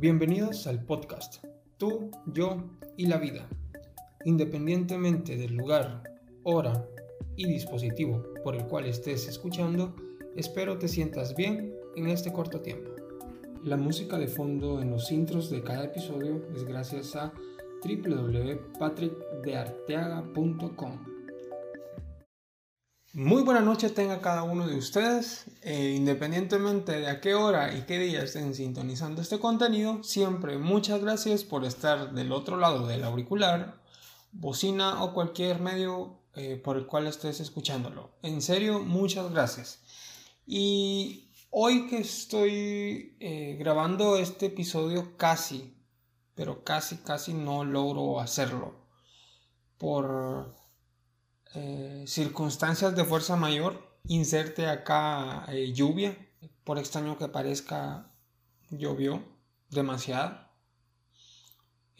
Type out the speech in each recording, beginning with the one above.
Bienvenidos al podcast Tú, yo y la vida. Independientemente del lugar, hora y dispositivo por el cual estés escuchando, espero te sientas bien en este corto tiempo. La música de fondo en los intros de cada episodio es gracias a www.patrickdearteaga.com. Muy buena noche tenga cada uno de ustedes, eh, independientemente de a qué hora y qué día estén sintonizando este contenido, siempre muchas gracias por estar del otro lado del auricular, bocina o cualquier medio eh, por el cual estés escuchándolo. En serio, muchas gracias. Y hoy que estoy eh, grabando este episodio casi, pero casi, casi no logro hacerlo por eh, circunstancias de fuerza mayor, inserte acá eh, lluvia, por extraño que parezca, llovió demasiado.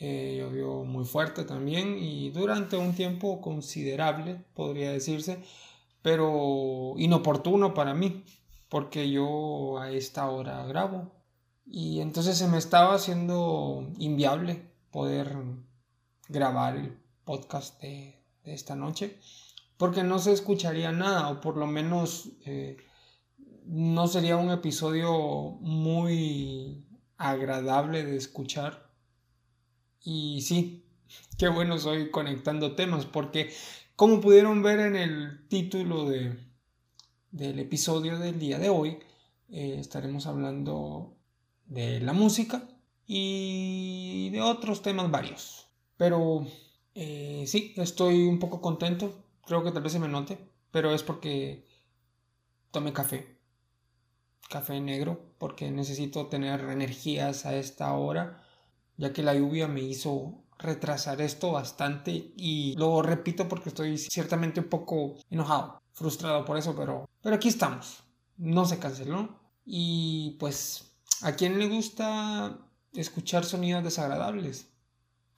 Eh, llovió muy fuerte también y durante un tiempo considerable, podría decirse, pero inoportuno para mí, porque yo a esta hora grabo. Y entonces se me estaba haciendo inviable poder grabar el podcast esta noche, porque no se escucharía nada, o por lo menos eh, no sería un episodio muy agradable de escuchar. Y sí, qué bueno soy conectando temas, porque como pudieron ver en el título de, del episodio del día de hoy, eh, estaremos hablando de la música y de otros temas varios. Pero eh, sí, estoy un poco contento. Creo que tal vez se me note, pero es porque tomé café. Café negro, porque necesito tener energías a esta hora, ya que la lluvia me hizo retrasar esto bastante y lo repito porque estoy ciertamente un poco enojado, frustrado por eso, pero, pero aquí estamos. No se canceló. Y pues, ¿a quién le gusta escuchar sonidos desagradables?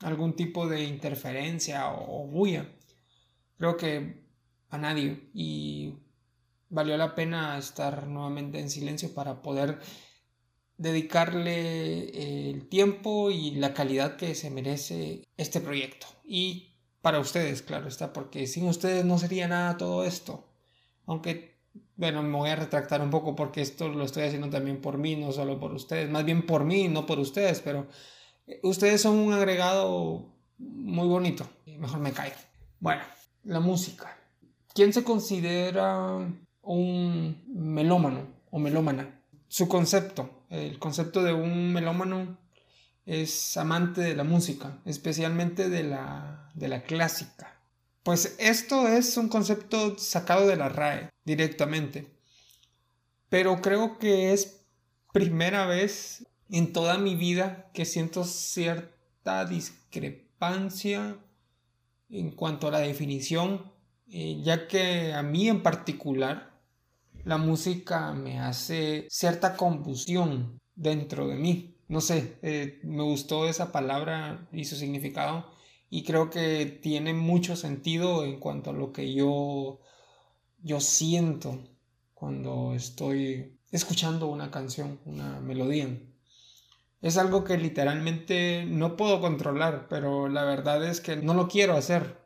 Algún tipo de interferencia o, bulla. Creo que a nadie y valió la pena estar nuevamente en silencio para poder dedicarle el tiempo y la calidad que se merece este proyecto. Y para ustedes, claro está, porque sin ustedes no sería nada todo esto. Aunque, bueno, me voy a retractar un poco porque esto lo estoy haciendo también por mí, no solo por ustedes, más bien por mí, no por ustedes, pero Ustedes son un agregado muy bonito. Mejor me callo. Bueno, la música. ¿Quién se considera un melómano o melómana? Su concepto, el concepto de un melómano es amante de la música, especialmente de la, de la clásica. Pues esto es un concepto sacado de la RAE directamente. Pero creo que es primera vez en toda mi vida que siento cierta discrepancia en cuanto a la definición, eh, ya que a mí en particular la música me hace cierta confusión dentro de mí. No sé, eh, me gustó esa palabra y su significado y creo que tiene mucho sentido en cuanto a lo que yo, yo siento cuando estoy escuchando una canción, una melodía. Es algo que literalmente no puedo controlar, pero la verdad es que no lo quiero hacer.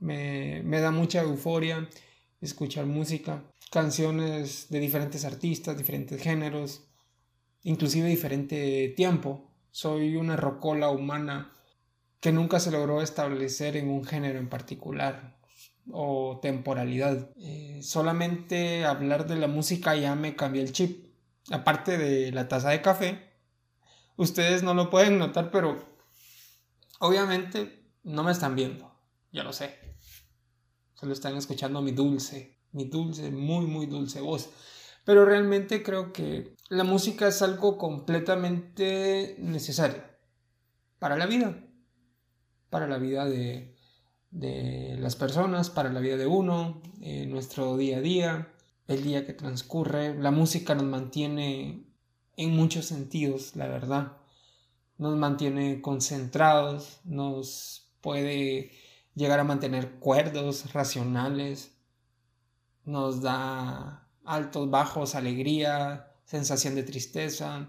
Me, da mucha euforia escuchar música, canciones de diferentes artistas, diferentes géneros, inclusive diferente tiempo. Soy una rocola humana que nunca se logró establecer en un género en particular o temporalidad. Eh, solamente hablar de la música ya me cambió el chip. Aparte de la taza de café, Ustedes no lo pueden notar, pero obviamente no me están viendo. Ya lo sé. Solo están escuchando mi dulce, mi dulce, muy, muy dulce voz. Pero realmente creo que la música es algo completamente necesario para la vida. Para la vida de, de las personas, para la vida de uno, en nuestro día a día, el día que transcurre. La música nos mantiene en muchos sentidos, la verdad. Nos mantiene concentrados, nos puede llegar a mantener cuerdos, racionales, nos da altos, bajos, alegría, sensación de tristeza.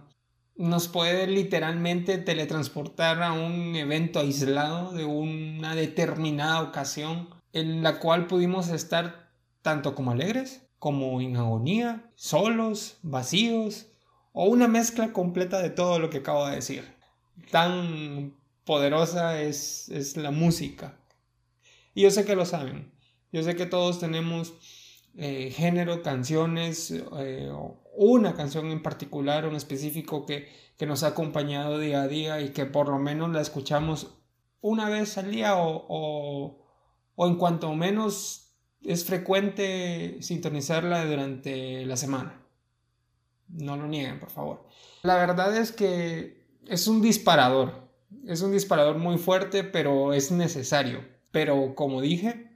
nos puede literalmente teletransportar a un evento aislado de una determinada ocasión en la cual pudimos estar tanto como alegres como en agonía, solos, vacíos o una mezcla completa de todo lo que acabo de decir. Tan poderosa es, es la música. Y yo sé que lo saben. Yo sé que todos tenemos eh, género, canciones, eh, una canción en particular, un específico que, que, nos ha acompañado día a día y que por lo menos la escuchamos una vez al día o, o, o en cuanto menos es frecuente sintonizarla durante la semana. No lo nieguen, por favor. La verdad es que es un disparador. Es un disparador muy fuerte, pero es necesario. Pero como dije,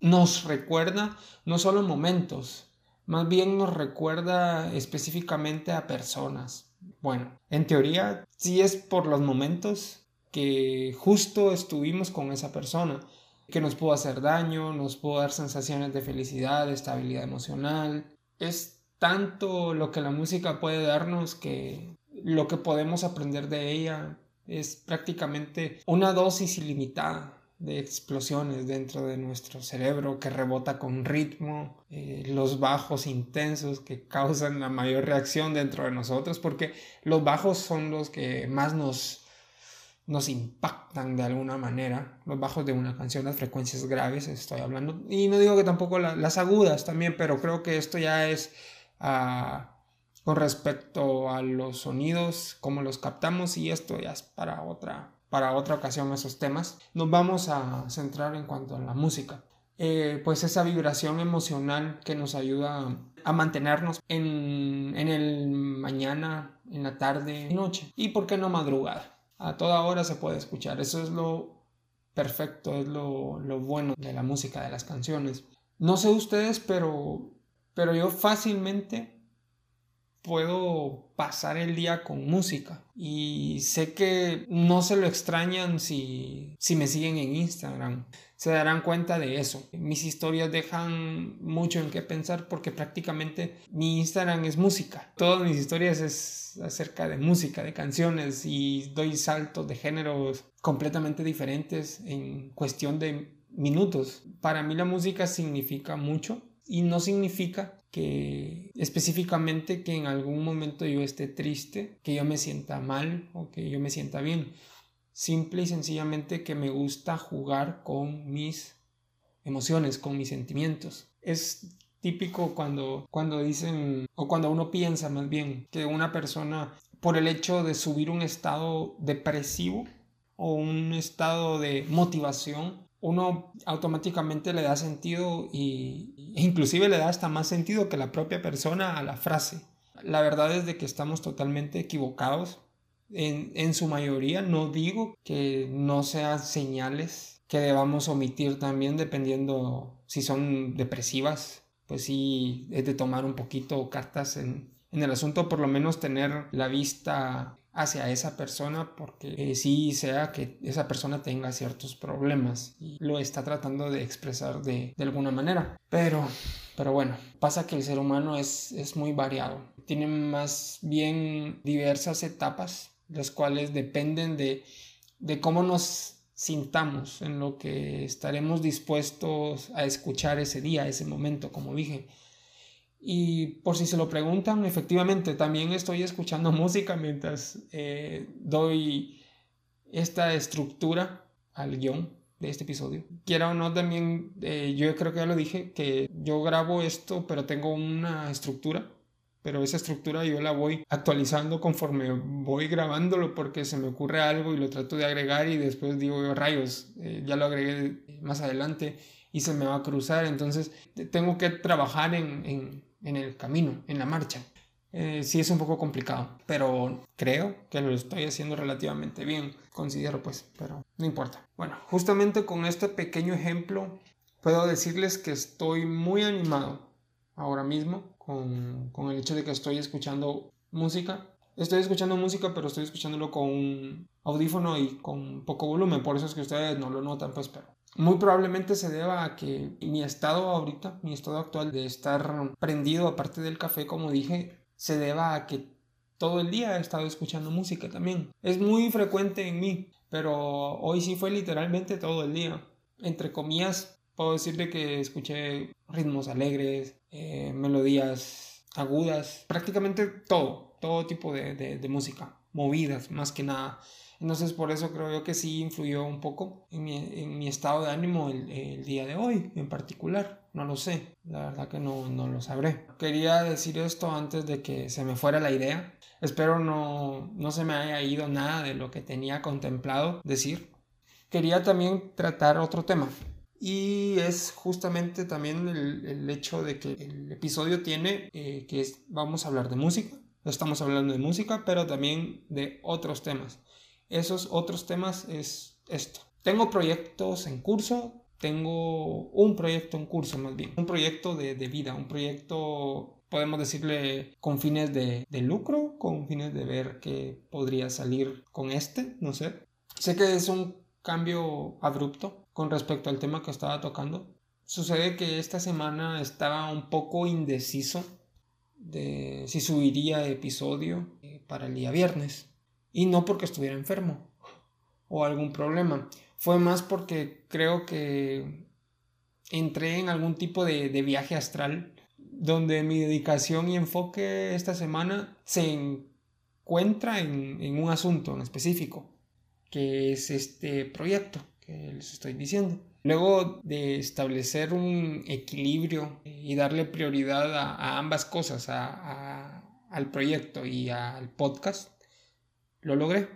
nos recuerda no solo momentos, más bien nos recuerda específicamente a personas. Bueno, en teoría sí es por los momentos que justo estuvimos con esa persona, que nos pudo hacer daño, nos pudo dar sensaciones de felicidad, de estabilidad emocional. Es tanto lo que la música puede darnos que lo que podemos aprender de ella es prácticamente una dosis ilimitada de explosiones dentro de nuestro cerebro que rebota con ritmo, eh, los bajos intensos que causan la mayor reacción dentro de nosotros, porque los bajos son los que más nos, nos impactan de alguna manera, los bajos de una canción, las frecuencias graves estoy hablando, y no digo que tampoco las agudas también, pero creo que esto ya es con respecto a los sonidos, cómo los captamos, y esto ya es para otra para otra ocasión esos temas. Nos vamos a centrar en cuanto a la música. Eh, pues esa vibración emocional que nos ayuda a mantenernos en, en el mañana, en la tarde, noche y por qué no madrugada. A toda hora se puede escuchar. Eso es lo perfecto, es lo, lo bueno de la música, de las canciones. No sé ustedes, pero, pero yo fácilmente puedo pasar el día con música y sé que no se lo extrañan si, si me siguen en Instagram. Se darán cuenta de eso. Mis historias dejan mucho en qué pensar porque prácticamente mi Instagram es música. Todas mis historias es acerca de música, de canciones y doy saltos de géneros completamente diferentes en cuestión de minutos. Para mí la música significa mucho y no significa que específicamente que en algún momento yo esté triste, que yo me sienta mal o que yo me sienta bien. Simple y sencillamente que me gusta jugar con mis emociones, con mis sentimientos. Es típico cuando, cuando dicen, o cuando uno piensa más bien, que una persona, por el hecho de subir un estado depresivo o un estado de motivación, uno automáticamente le da sentido y e inclusive le da hasta más sentido que la propia persona a la frase. La verdad es de que estamos totalmente equivocados. En, en su mayoría no digo que no sean señales que debamos omitir también dependiendo si son depresivas. Pues sí, es de tomar un poquito cartas en, en el asunto, por lo menos tener la vista hacia esa persona porque eh, sí sea que esa persona tenga ciertos problemas y lo está tratando de expresar de, alguna manera. Pero, pero bueno, pasa que el ser humano es, es muy variado. Tiene más bien diversas etapas, las cuales dependen de, de cómo nos sintamos, en lo que estaremos dispuestos a escuchar ese día, ese momento, como dije. Y por si se lo preguntan, efectivamente, también estoy escuchando música mientras eh, doy esta estructura al guion de este episodio. Quiera o no, también eh, yo creo que ya lo dije, que yo grabo esto, pero tengo una estructura, pero esa estructura yo la voy actualizando conforme voy grabándolo porque se me ocurre algo y lo trato de agregar y después digo, rayos, eh, ya lo agregué más adelante y se me va a cruzar, entonces tengo que trabajar en en el camino, en la marcha. Eh, sí es un poco complicado, pero creo que lo estoy haciendo relativamente bien, considero pues, pero no importa. Bueno, justamente con este pequeño ejemplo puedo decirles que estoy muy animado ahora mismo con, con el hecho de que estoy escuchando música. Estoy escuchando música, pero estoy escuchándolo con audífono y con poco volumen, por eso es que ustedes no lo notan, pues, pero muy probablemente se deba a que mi estado ahorita, mi estado actual de estar prendido aparte del café, como dije, se deba a que todo el día he estado escuchando música también. Es muy frecuente en mí, pero hoy sí fue literalmente todo el día. Entre comillas, puedo decirle que escuché ritmos alegres, eh, melodías agudas, prácticamente todo, todo tipo de, de música, movidas más que nada. Entonces por eso creo yo que sí influyó un poco en mi, estado de ánimo el, día de hoy en particular. No lo sé, la verdad que no, no lo sabré. Quería decir esto antes de que se me fuera la idea. Espero no, no se me haya ido nada de lo que tenía contemplado decir. Quería también tratar otro tema. Y es justamente también el, hecho de que el episodio tiene eh, que vamos a hablar de música. Estamos hablando de música, pero también de otros temas esos otros temas es esto. Tengo proyectos en curso, tengo un proyecto en curso más bien, un proyecto de, vida, un proyecto, podemos decirle, con fines de, lucro, con fines de ver qué podría salir con este, no sé. Sé que es un cambio abrupto con respecto al tema que estaba tocando. Sucede que esta semana estaba un poco indeciso de si subiría episodio eh, para el día viernes. Y no porque estuviera enfermo o algún problema. Fue más porque creo que entré en algún tipo de, viaje astral donde mi dedicación y enfoque esta semana se encuentra en, un asunto en específico, que es este proyecto que les estoy diciendo. Luego de establecer un equilibrio y darle prioridad a, ambas cosas, al proyecto y al podcast, lo logré.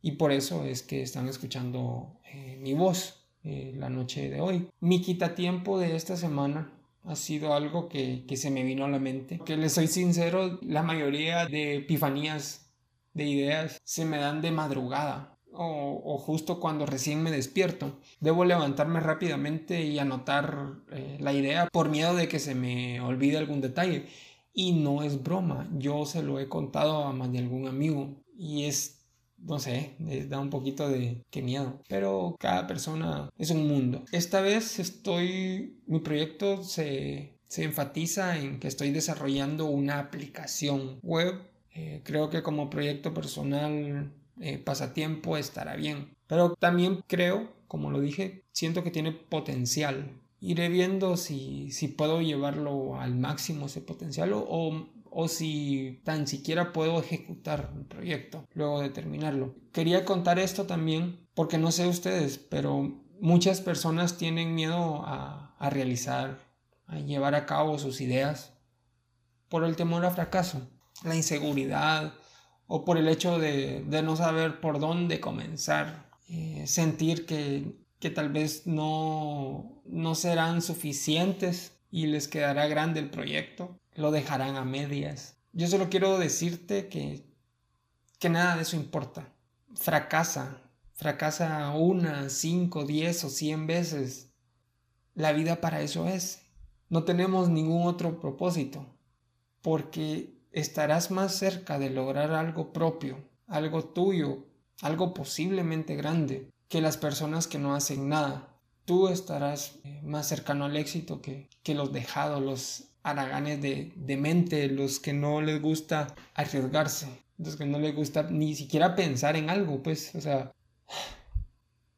Y por eso es que están escuchando eh, mi voz eh, la noche de hoy. Mi quitatiempo de esta semana ha sido algo que, se me vino a la mente. Que les soy sincero, la mayoría de epifanías de ideas se me dan de madrugada. O, justo cuando recién me despierto. Debo levantarme rápidamente y anotar eh, la idea por miedo de que se me olvide algún detalle. Y no es broma, yo se lo he contado a más de algún amigo y es, no sé, da un poquito de qué miedo. Pero cada persona es un mundo. Esta vez estoy, mi proyecto se, se enfatiza en que estoy desarrollando una aplicación web. Eh, creo que como proyecto personal, eh, pasatiempo estará bien. Pero también creo, como lo dije, siento que tiene potencial. Iré viendo si, si puedo llevarlo al máximo ese potencial o si tan siquiera puedo ejecutar el proyecto luego de terminarlo. Quería contar esto también porque no sé ustedes, pero muchas personas tienen miedo a, realizar, a llevar a cabo sus ideas por el temor a fracaso, la inseguridad o por el hecho de, no saber por dónde comenzar, eh, sentir que, que tal vez no, no serán suficientes y les quedará grande el proyecto lo dejarán a medias. Yo solo quiero decirte que, que nada de eso importa. Fracasa, fracasa una, cinco, diez o cien veces. La vida para eso es. No tenemos ningún otro propósito, porque estarás más cerca de lograr algo propio, algo tuyo, algo posiblemente grande, que las personas que no hacen nada. Tú estarás eh, más cercano al éxito que, que los dejados, los haraganes de, de mente, los que no les gusta arriesgarse, los que no les gusta ni siquiera pensar en algo, pues, o sea...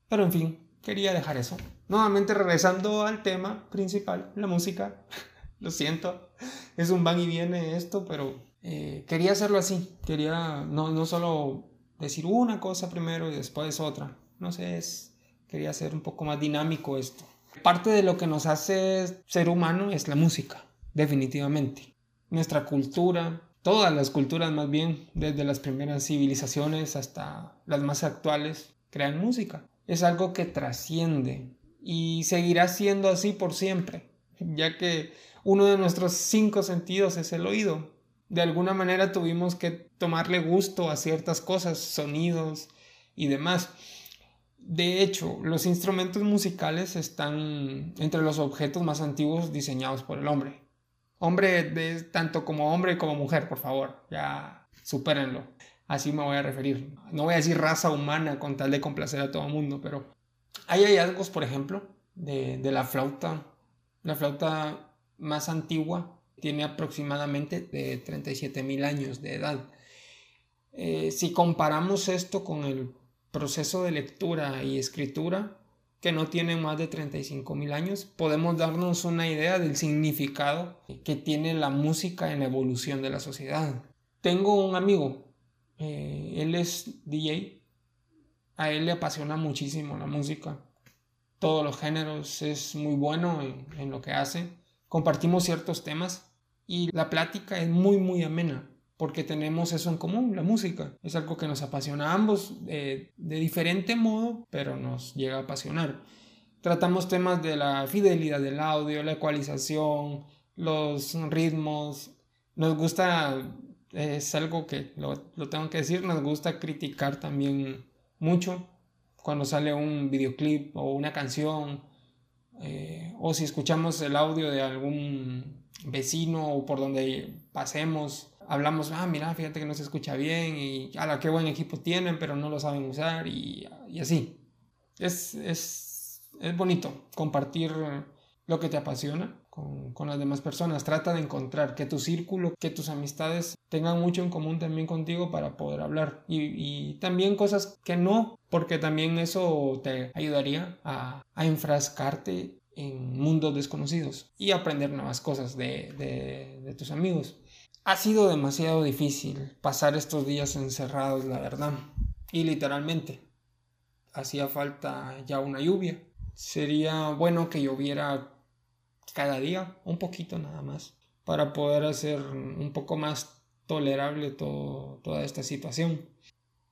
Pero en fin, quería dejar eso. Nuevamente regresando al tema principal, la música. Lo siento, es un van y viene esto, pero eh, quería hacerlo así. Quería no, no solo decir una cosa primero y después otra. No sé, es, quería hacer un poco más dinámico esto. Parte de lo que nos hace ser humano es la música definitivamente. Nuestra cultura, todas las culturas más bien, desde las primeras civilizaciones hasta las más actuales, crean música. Es algo que trasciende y seguirá siendo así por siempre, ya que uno de nuestros cinco sentidos es el oído. De alguna manera tuvimos que tomarle gusto a ciertas cosas, sonidos y demás. De hecho, los instrumentos musicales están entre los objetos más antiguos diseñados por el hombre. Hombre, de, tanto como hombre como mujer, por favor, ya supérenlo. Así me voy a referir. No voy a decir raza humana con tal de complacer a todo el mundo, pero hay hallazgos, por ejemplo, de, la flauta. La flauta más antigua tiene aproximadamente de 37 mil años de edad. Eh, si comparamos esto con el proceso de lectura y escritura, que no tiene más de 35 mil años, podemos darnos una idea del significado que tiene la música en la evolución de la sociedad. Tengo un amigo, eh, él es DJ, a él le apasiona muchísimo la música, todos los géneros, es muy bueno en, en lo que hace, compartimos ciertos temas y la plática es muy muy amena porque tenemos eso en común, la música. Es algo que nos apasiona a ambos eh, de diferente modo, pero nos llega a apasionar. Tratamos temas de la fidelidad del audio, la ecualización, los ritmos. Nos gusta, es algo que lo, tengo que decir, nos gusta criticar también mucho cuando sale un videoclip o una canción. Eh, o si escuchamos el audio de algún vecino o por donde pasemos hablamos, ah, mira, fíjate que no se escucha bien y, ala, qué buen equipo tienen, pero no lo saben usar y, y así. Es, es, es, bonito compartir lo que te apasiona con, con, las demás personas. Trata de encontrar que tu círculo, que tus amistades tengan mucho en común también contigo para poder hablar. Y, y también cosas que no, porque también eso te ayudaría a, a enfrascarte en mundos desconocidos y aprender nuevas cosas de, de tus amigos. Ha sido demasiado difícil pasar estos días encerrados, la verdad. Y literalmente, hacía falta ya una lluvia. Sería bueno que lloviera cada día, un poquito nada más, para poder hacer un poco más tolerable toda esta situación.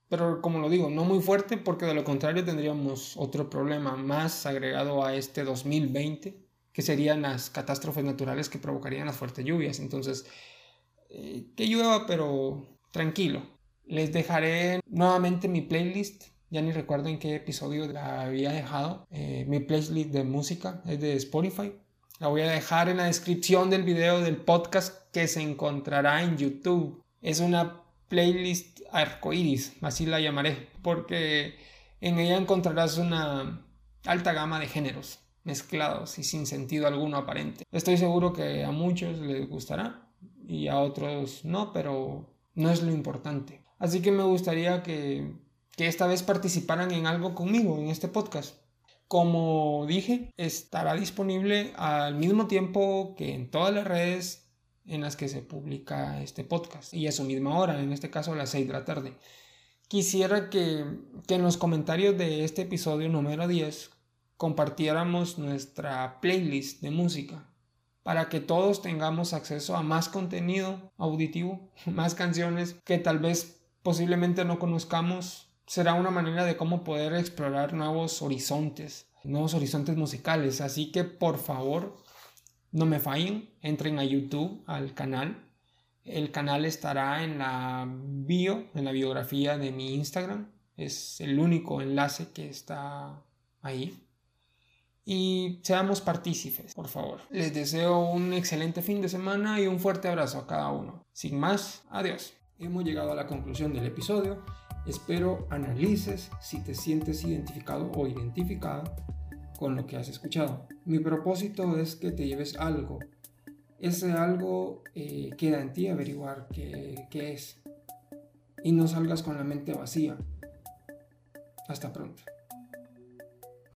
Pero como lo digo, no muy fuerte porque de lo contrario tendríamos otro problema más agregado a este 2020, que serían las catástrofes naturales que provocarían las fuertes lluvias. Entonces, eh, que llueva, pero tranquilo. Les dejaré nuevamente mi playlist. Ya ni recuerdo en qué episodio la había dejado. Eh, mi playlist de música es de Spotify. La voy a dejar en la descripción del video del podcast que se encontrará en YouTube. Es una playlist arcoiris, así la llamaré, porque en ella encontrarás una alta gama de géneros mezclados y sin sentido alguno aparente. Estoy seguro que a muchos les gustará y a otros no, pero no es lo importante. Así que me gustaría que, que esta vez participaran en algo conmigo en este podcast. Como dije, estará disponible al mismo tiempo que en todas las redes en las que se publica este podcast y a su misma hora, en este caso a las 6 de la tarde. Quisiera que, que en los comentarios de este episodio número 10 compartiéramos nuestra playlist de música para que todos tengamos acceso a más contenido auditivo, más canciones que tal vez posiblemente no conozcamos. Será una manera de cómo poder explorar nuevos horizontes, nuevos horizontes musicales. Así que por favor, no me fallen, entren a YouTube, al canal. El canal estará en la bio, en la biografía de mi Instagram. Es el único enlace que está ahí y seamos partícipes, por favor. Les deseo un excelente fin de semana y un fuerte abrazo a cada uno. Sin más, adiós. Hemos llegado a la conclusión del episodio. Espero analices si te sientes identificado o identificada con lo que has escuchado. Mi propósito es que te lleves algo. Ese algo eh, queda en ti averiguar qué, qué es. Y no salgas con la mente vacía. Hasta pronto.